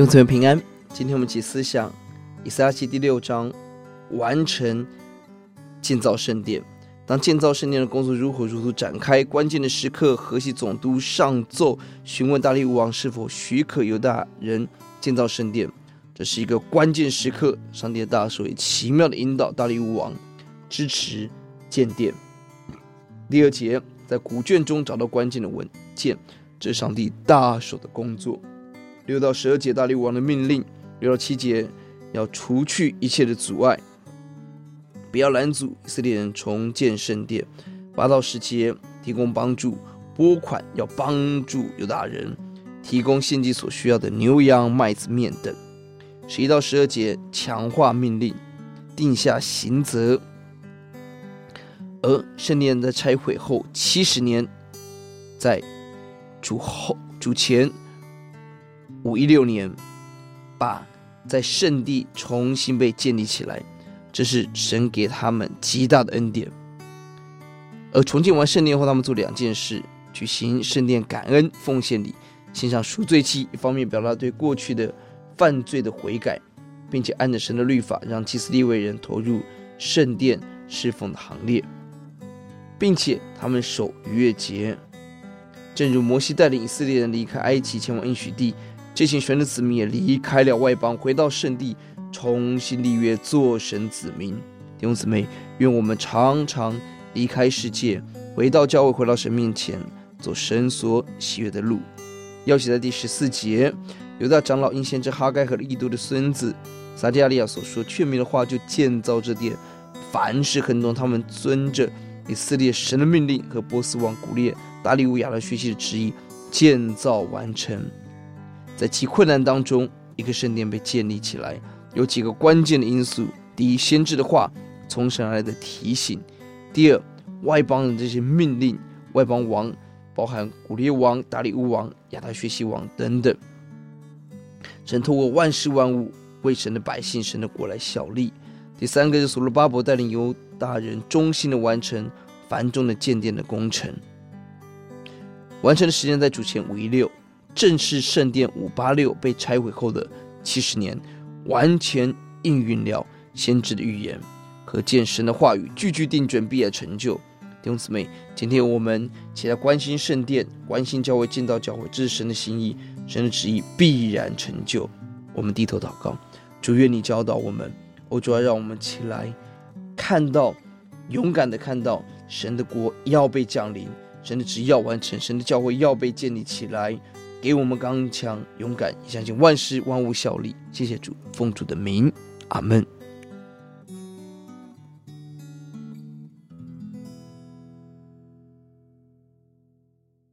弟兄姊妹平安，今天我们一起思想以赛亚记第六章，完成建造圣殿。当建造圣殿的工作如火如荼展开，关键的时刻，河西总督上奏询问大力乌王是否许可犹大人建造圣殿。这是一个关键时刻，上帝的大手也奇妙的引导大力乌王支持建殿。第二节，在古卷中找到关键的文件，这是上帝大手的工作。六到十二节，大力王的命令；六到七节，要除去一切的阻碍，不要拦阻以色列人重建圣殿。八到十节，提供帮助，拨款要帮助犹大人，提供献祭所需要的牛羊、麦子、面等。十一到十二节，强化命令，定下刑责。而圣殿在拆毁后七十年，在主后主前。五一六年，把在圣地重新被建立起来，这是神给他们极大的恩典。而重建完圣殿后，他们做两件事：举行圣殿感恩奉献礼，献上赎罪祭，一方面表达对过去的犯罪的悔改，并且按着神的律法，让祭司利未人投入圣殿侍奉的行列，并且他们守逾越节，正如摩西带领以色列人离开埃及，前往应许地。这群神的子民也离开了外邦，回到圣地，重新立约，做神子民。弟兄姊妹，愿我们常常离开世界，回到教会，回到神面前，走神所喜悦的路。要写在第十四节，犹大长老因先知哈该和以多的孙子撒迦利亚所说劝勉的话，就建造这殿。凡事亨通，他们遵着以色列神的命令和波斯王古列、大利乌亚的学习的旨意建造完成。在极困难当中，一个圣殿被建立起来，有几个关键的因素：第一，先知的话，从神而来的提醒；第二，外邦人这些命令，外邦王包含古列王、达里乌王、亚达薛西王等等。神透过万事万物为神的百姓、神的国来效力。第三个是所罗巴伯带领犹大人忠心的完成繁重的建殿的工程，完成的时间在主前五一六。正是圣殿五八六被拆毁后的七十年，完全应验了先知的预言，可见神的话语句句定准，必然成就。弟兄姊妹，今天我们起来关心圣殿，关心教会，建造教会，这是神的心意，神的旨意必然成就。我们低头祷告，主愿你教导我们，我主要让我们起来看到，勇敢的看到神的国要被降临，神的旨意要完成，神的教会要被建立起来。给我们刚强、勇敢，相信万事万物效力。谢谢主，奉主的名，阿门。